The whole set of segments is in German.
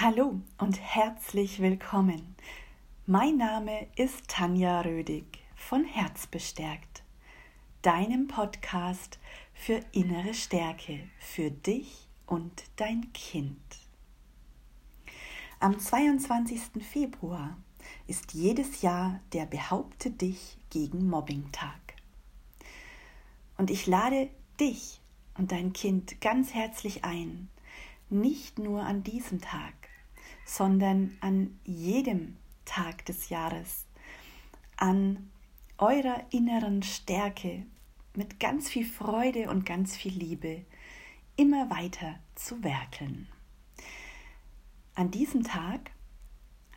Hallo und herzlich willkommen. Mein Name ist Tanja Rödig von Herzbestärkt, deinem Podcast für innere Stärke für dich und dein Kind. Am 22. Februar ist jedes Jahr der Behaupte dich gegen Mobbing Tag. Und ich lade dich und dein Kind ganz herzlich ein, nicht nur an diesem Tag, sondern an jedem Tag des Jahres, an eurer inneren Stärke mit ganz viel Freude und ganz viel Liebe immer weiter zu werkeln. An diesem Tag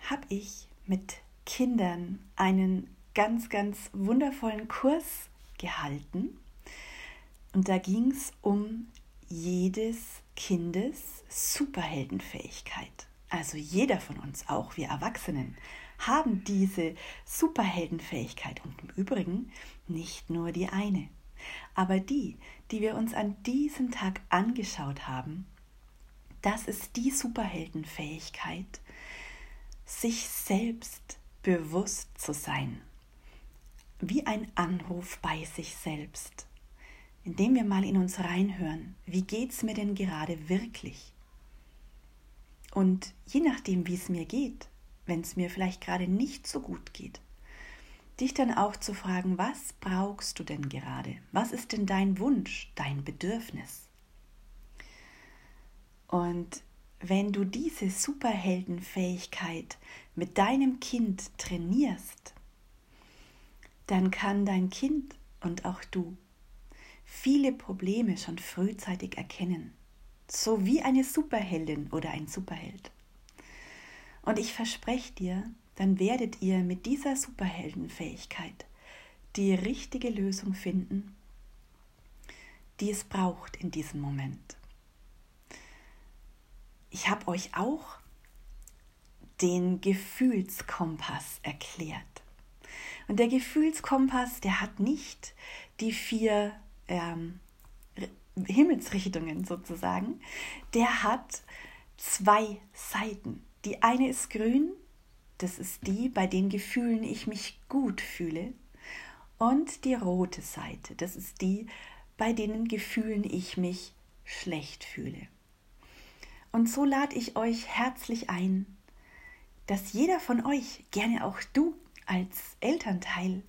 habe ich mit Kindern einen ganz, ganz wundervollen Kurs gehalten. Und da ging es um jedes Kindes Superheldenfähigkeit. Also jeder von uns, auch wir Erwachsenen, haben diese Superheldenfähigkeit und im Übrigen nicht nur die eine. Aber die, die wir uns an diesem Tag angeschaut haben, das ist die Superheldenfähigkeit, sich selbst bewusst zu sein. Wie ein Anruf bei sich selbst indem wir mal in uns reinhören, wie geht es mir denn gerade wirklich? Und je nachdem, wie es mir geht, wenn es mir vielleicht gerade nicht so gut geht, dich dann auch zu fragen, was brauchst du denn gerade? Was ist denn dein Wunsch, dein Bedürfnis? Und wenn du diese Superheldenfähigkeit mit deinem Kind trainierst, dann kann dein Kind und auch du viele Probleme schon frühzeitig erkennen. So wie eine Superheldin oder ein Superheld. Und ich verspreche dir, dann werdet ihr mit dieser Superheldenfähigkeit die richtige Lösung finden, die es braucht in diesem Moment. Ich habe euch auch den Gefühlskompass erklärt. Und der Gefühlskompass, der hat nicht die vier ähm, Himmelsrichtungen sozusagen, der hat zwei Seiten. Die eine ist grün, das ist die, bei den Gefühlen ich mich gut fühle. Und die rote Seite, das ist die, bei denen Gefühlen ich mich schlecht fühle. Und so lade ich euch herzlich ein, dass jeder von euch, gerne auch du als Elternteil,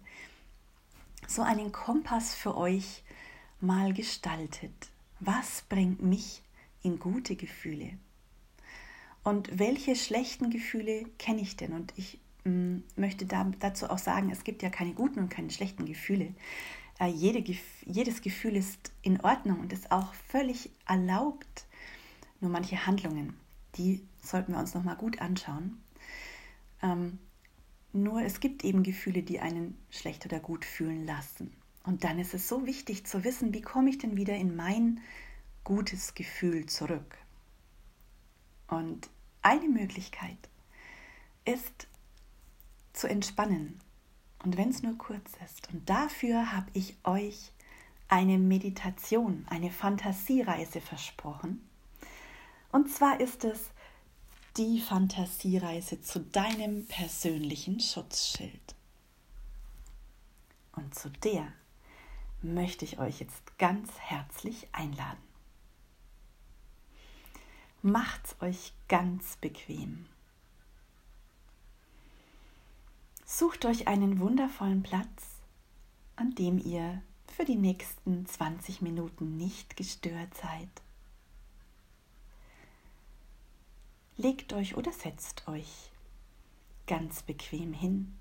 so einen Kompass für euch mal gestaltet. Was bringt mich in gute Gefühle? Und welche schlechten Gefühle kenne ich denn? Und ich mm, möchte da, dazu auch sagen, es gibt ja keine guten und keine schlechten Gefühle. Äh, jede, jedes Gefühl ist in Ordnung und ist auch völlig erlaubt. Nur manche Handlungen, die sollten wir uns nochmal gut anschauen. Ähm, nur es gibt eben Gefühle, die einen schlecht oder gut fühlen lassen. Und dann ist es so wichtig zu wissen, wie komme ich denn wieder in mein gutes Gefühl zurück. Und eine Möglichkeit ist zu entspannen. Und wenn es nur kurz ist. Und dafür habe ich euch eine Meditation, eine Fantasiereise versprochen. Und zwar ist es die Fantasiereise zu deinem persönlichen Schutzschild. Und zu der möchte ich euch jetzt ganz herzlich einladen. Macht's euch ganz bequem. Sucht euch einen wundervollen Platz, an dem ihr für die nächsten 20 Minuten nicht gestört seid. Legt euch oder setzt euch ganz bequem hin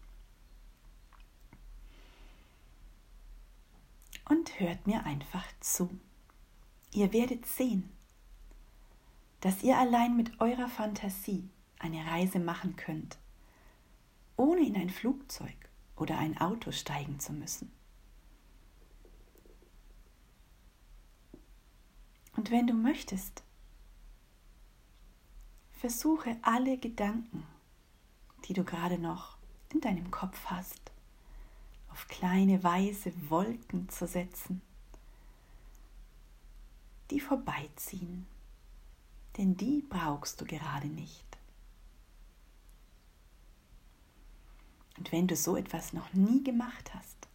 und hört mir einfach zu. Ihr werdet sehen, dass ihr allein mit eurer Fantasie eine Reise machen könnt, ohne in ein Flugzeug oder ein Auto steigen zu müssen. Und wenn du möchtest, versuche alle Gedanken, die du gerade noch in deinem Kopf hast, auf kleine weiße Wolken zu setzen, die vorbeiziehen, denn die brauchst du gerade nicht. Und wenn du so etwas noch nie gemacht hast,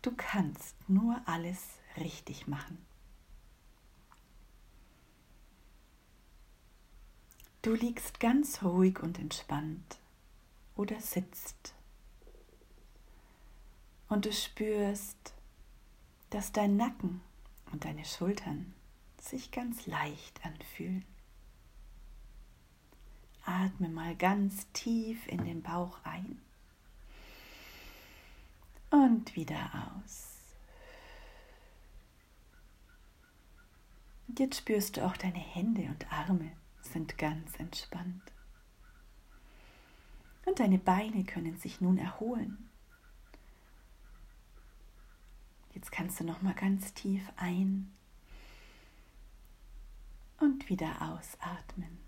du kannst nur alles richtig machen. Du liegst ganz ruhig und entspannt oder sitzt und du spürst, dass dein Nacken und deine Schultern sich ganz leicht anfühlen. Atme mal ganz tief in den Bauch ein und wieder aus. Und jetzt spürst du auch deine Hände und Arme sind ganz entspannt. Und deine Beine können sich nun erholen. Jetzt kannst du noch mal ganz tief ein und wieder ausatmen.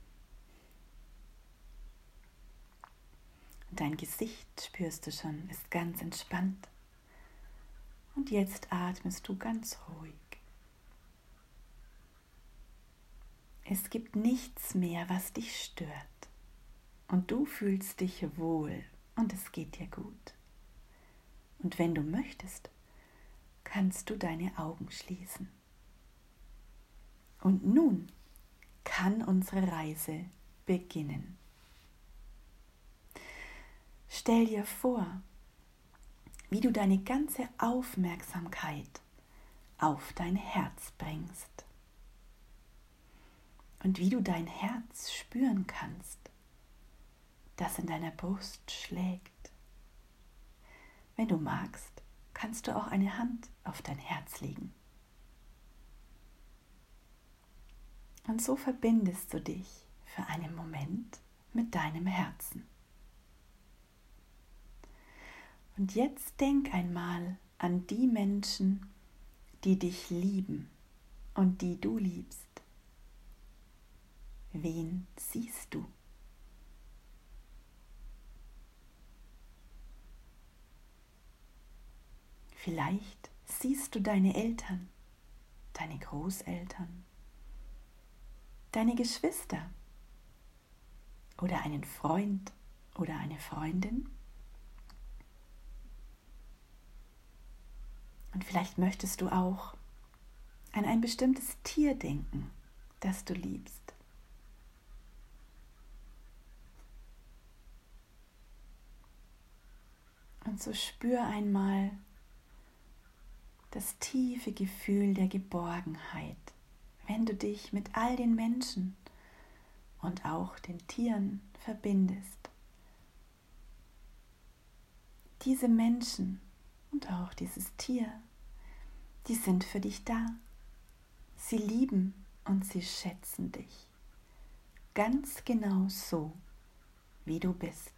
Dein Gesicht spürst du schon, ist ganz entspannt. Und jetzt atmest du ganz ruhig. Es gibt nichts mehr, was dich stört. Und du fühlst dich wohl und es geht dir gut. Und wenn du möchtest, kannst du deine Augen schließen. Und nun kann unsere Reise beginnen. Stell dir vor, wie du deine ganze Aufmerksamkeit auf dein Herz bringst und wie du dein Herz spüren kannst, das in deiner Brust schlägt. Wenn du magst, kannst du auch eine Hand auf dein Herz legen. Und so verbindest du dich für einen Moment mit deinem Herzen. Und jetzt denk einmal an die Menschen, die dich lieben und die du liebst. Wen siehst du? Vielleicht siehst du deine Eltern, deine Großeltern, deine Geschwister oder einen Freund oder eine Freundin. Und vielleicht möchtest du auch an ein bestimmtes Tier denken, das du liebst. Und so spür einmal das tiefe Gefühl der Geborgenheit, wenn du dich mit all den Menschen und auch den Tieren verbindest. Diese Menschen und auch dieses Tier, die sind für dich da. Sie lieben und sie schätzen dich. Ganz genau so, wie du bist.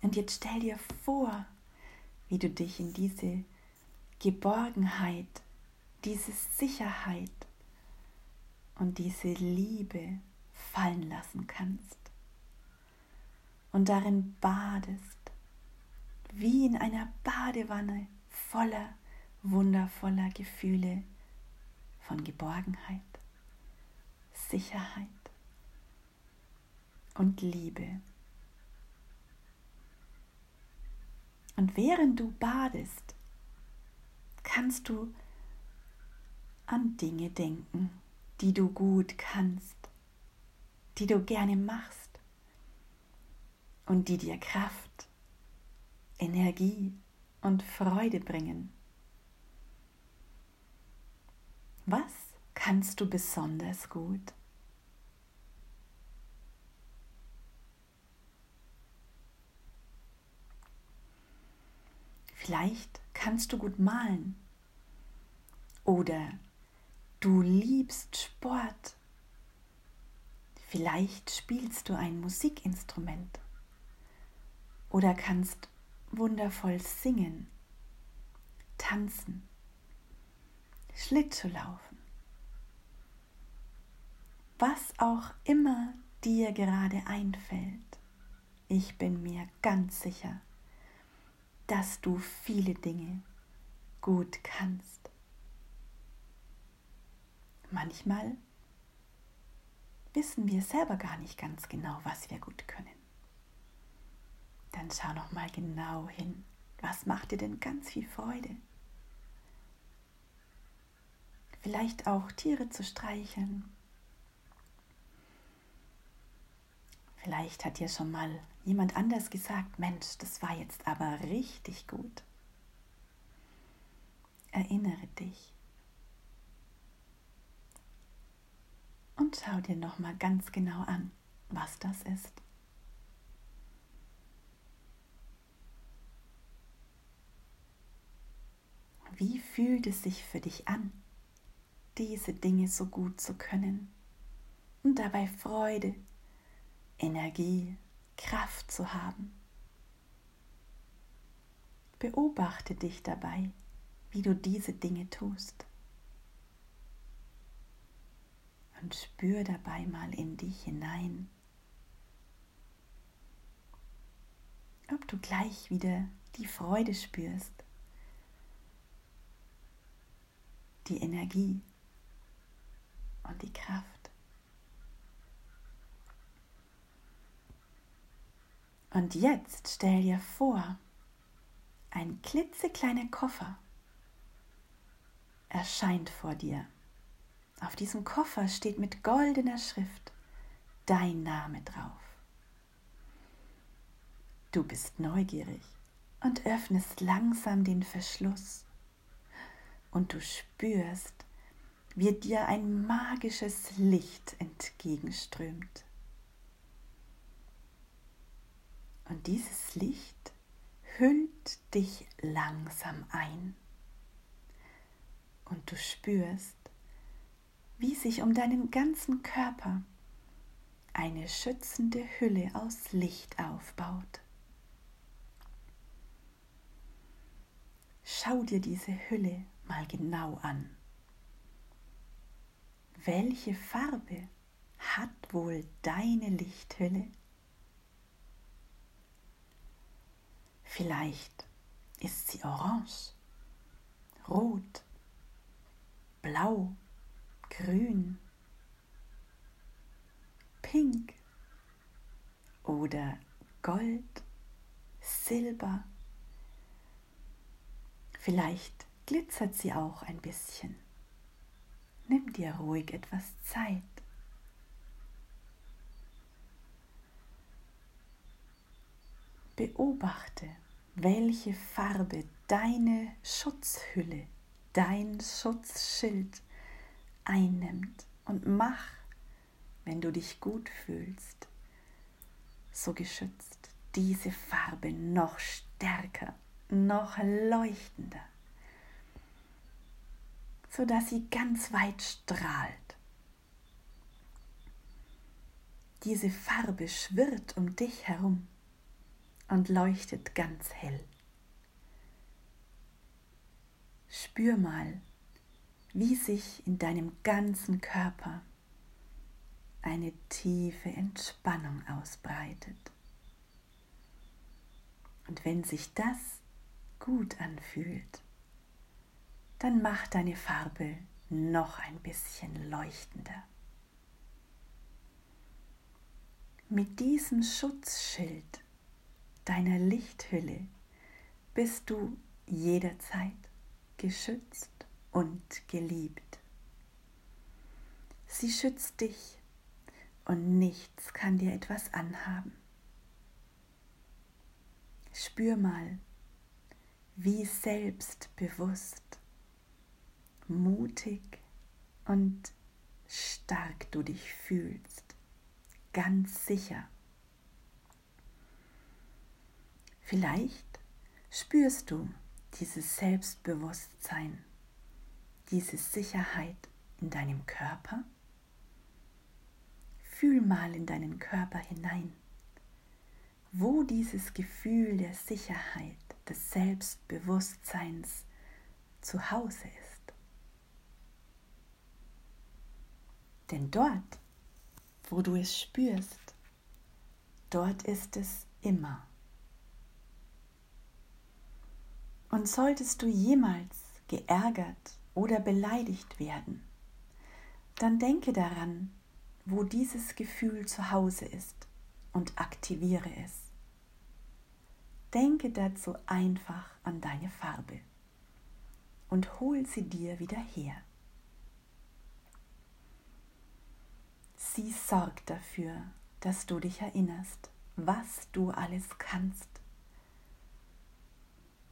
Und jetzt stell dir vor, wie du dich in diese Geborgenheit, diese Sicherheit und diese Liebe fallen lassen kannst und darin badest, wie in einer Badewanne voller wundervoller Gefühle von Geborgenheit, Sicherheit und Liebe. Und während du badest, kannst du an Dinge denken, die du gut kannst, die du gerne machst und die dir Kraft, Energie und Freude bringen. Was kannst du besonders gut? Vielleicht kannst du gut malen oder du liebst Sport. Vielleicht spielst du ein Musikinstrument oder kannst wundervoll singen, tanzen, Schlittschuh laufen. Was auch immer dir gerade einfällt, ich bin mir ganz sicher, dass du viele Dinge gut kannst. Manchmal wissen wir selber gar nicht ganz genau, was wir gut können. Dann schau noch mal genau hin. Was macht dir denn ganz viel Freude? Vielleicht auch Tiere zu streicheln. Vielleicht hat dir schon mal jemand anders gesagt, Mensch, das war jetzt aber richtig gut. Erinnere dich. Und schau dir noch mal ganz genau an, was das ist. Wie fühlt es sich für dich an, diese Dinge so gut zu können und dabei Freude, Energie, Kraft zu haben? Beobachte dich dabei, wie du diese Dinge tust. Und spür dabei mal in dich hinein, ob du gleich wieder die Freude spürst die Energie und die Kraft. Und jetzt stell dir vor, ein klitzekleiner Koffer erscheint vor dir. Auf diesem Koffer steht mit goldener Schrift dein Name drauf. Du bist neugierig und öffnest langsam den Verschluss und du spürst, wie dir ein magisches Licht entgegenströmt. Und dieses Licht hüllt dich langsam ein. Und du spürst, wie sich um deinen ganzen Körper eine schützende Hülle aus Licht aufbaut. Schau dir diese Hülle mal genau an. Welche Farbe hat wohl deine Lichthülle? Vielleicht ist sie orange, rot, blau, grün, pink oder gold, silber. Vielleicht glitzert sie auch ein bisschen. Nimm dir ruhig etwas Zeit. Beobachte, welche Farbe deine Schutzhülle, dein Schutzschild einnimmt und mach, wenn du dich gut fühlst, so geschützt, diese Farbe noch stärker, noch leuchtender sodass sie ganz weit strahlt. Diese Farbe schwirrt um dich herum und leuchtet ganz hell. Spür mal, wie sich in deinem ganzen Körper eine tiefe Entspannung ausbreitet. Und wenn sich das gut anfühlt, dann mach deine Farbe noch ein bisschen leuchtender. Mit diesem Schutzschild deiner Lichthülle bist du jederzeit geschützt und geliebt. Sie schützt dich und nichts kann dir etwas anhaben. Spür mal, wie selbstbewusst mutig und stark du dich fühlst, ganz sicher. Vielleicht spürst du dieses Selbstbewusstsein, diese Sicherheit in deinem Körper. Fühl mal in deinen Körper hinein, wo dieses Gefühl der Sicherheit, des Selbstbewusstseins zu Hause ist. Denn dort, wo du es spürst, dort ist es immer. Und solltest du jemals geärgert oder beleidigt werden, dann denke daran, wo dieses Gefühl zu Hause ist und aktiviere es. denke dazu einfach an deine Farbe und hol sie dir wieder her. Sie sorgt dafür, dass du dich erinnerst, was du alles kannst,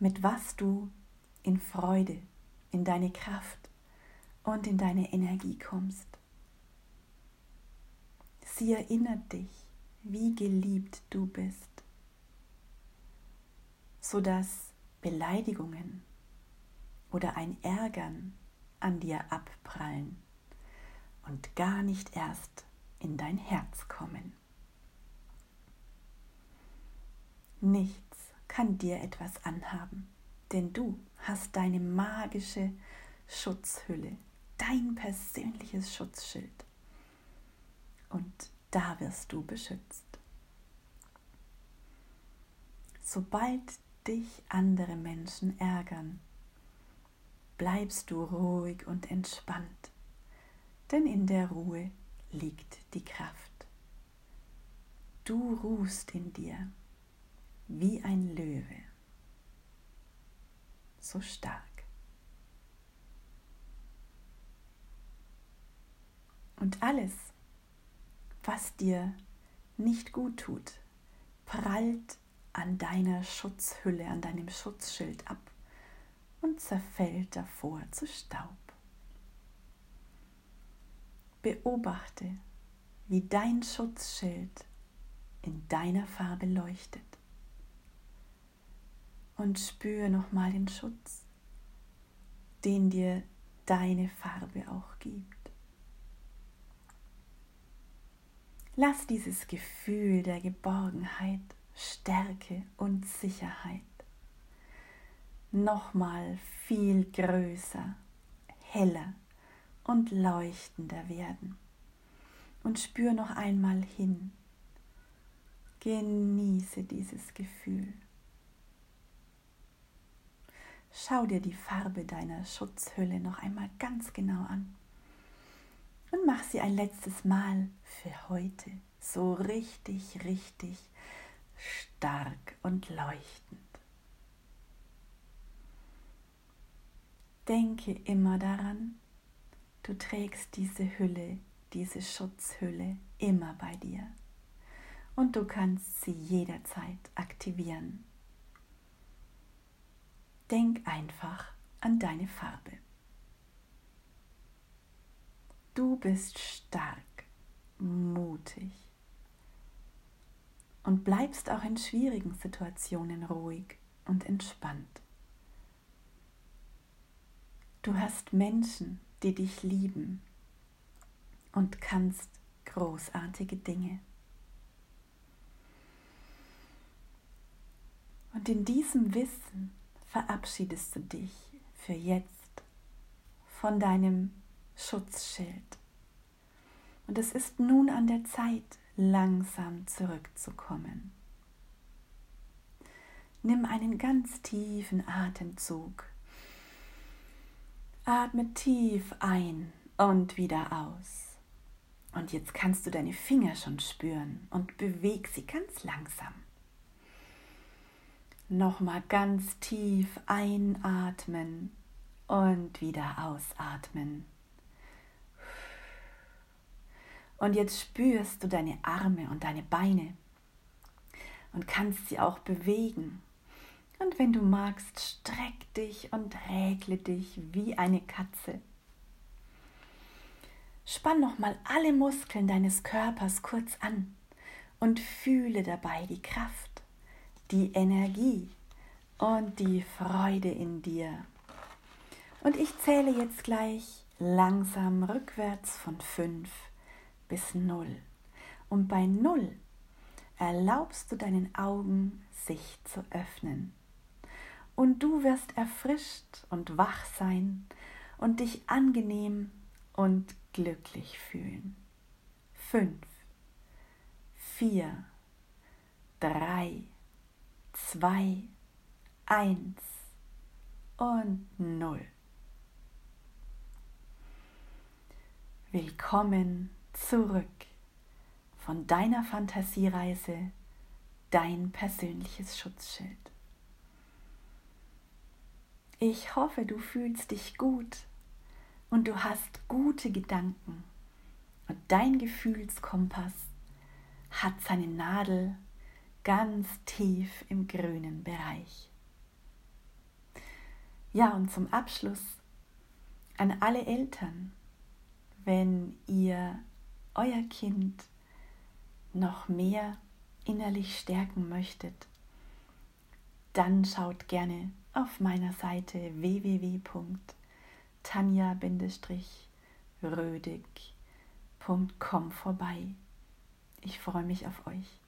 mit was du in Freude, in deine Kraft und in deine Energie kommst. Sie erinnert dich, wie geliebt du bist, sodass Beleidigungen oder ein Ärgern an dir abprallen und gar nicht erst in dein Herz kommen. Nichts kann dir etwas anhaben, denn du hast deine magische Schutzhülle, dein persönliches Schutzschild. Und da wirst du beschützt. Sobald dich andere Menschen ärgern, bleibst du ruhig und entspannt, denn in der Ruhe liegt die Kraft. Du ruhst in dir wie ein Löwe, so stark. Und alles, was dir nicht gut tut, prallt an deiner Schutzhülle, an deinem Schutzschild ab und zerfällt davor zu Staub. Beobachte, wie dein Schutzschild in deiner Farbe leuchtet. Und spüre nochmal den Schutz, den dir deine Farbe auch gibt. Lass dieses Gefühl der Geborgenheit, Stärke und Sicherheit nochmal viel größer, heller und leuchtender werden. Und spür noch einmal hin. Genieße dieses Gefühl. Schau dir die Farbe deiner Schutzhülle noch einmal ganz genau an und mach sie ein letztes Mal für heute so richtig, richtig stark und leuchtend. Denke immer daran, du trägst diese Hülle, diese Schutzhülle immer bei dir und du kannst sie jederzeit aktivieren. Denk einfach an deine Farbe. Du bist stark, mutig und bleibst auch in schwierigen Situationen ruhig und entspannt. Du hast Menschen, die dich lieben und kannst großartige Dinge. Und in diesem Wissen verabschiedest du dich für jetzt von deinem Schutzschild. Und es ist nun an der Zeit, langsam zurückzukommen. Nimm einen ganz tiefen Atemzug Atme tief ein und wieder aus. Und jetzt kannst du deine Finger schon spüren und beweg sie ganz langsam. Nochmal ganz tief einatmen und wieder ausatmen. Und jetzt spürst du deine Arme und deine Beine und kannst sie auch bewegen. Und wenn du magst, streck dich und rägle dich wie eine Katze. Spann nochmal alle Muskeln deines Körpers kurz an und fühle dabei die Kraft, die Energie und die Freude in dir. Und ich zähle jetzt gleich langsam rückwärts von 5 bis 0. Und bei 0 erlaubst du deinen Augen, sich zu öffnen und du wirst erfrischt und wach sein und dich angenehm und glücklich fühlen. Fünf, vier, drei, zwei, eins und null. Willkommen zurück von deiner Fantasiereise, dein persönliches Schutzschild. Ich hoffe, du fühlst dich gut und du hast gute Gedanken und dein Gefühlskompass hat seine Nadel ganz tief im grünen Bereich. Ja, und zum Abschluss an alle Eltern, wenn ihr euer Kind noch mehr innerlich stärken möchtet, dann schaut gerne auf meiner Seite www.tanja-rödig.com vorbei. Ich freue mich auf euch.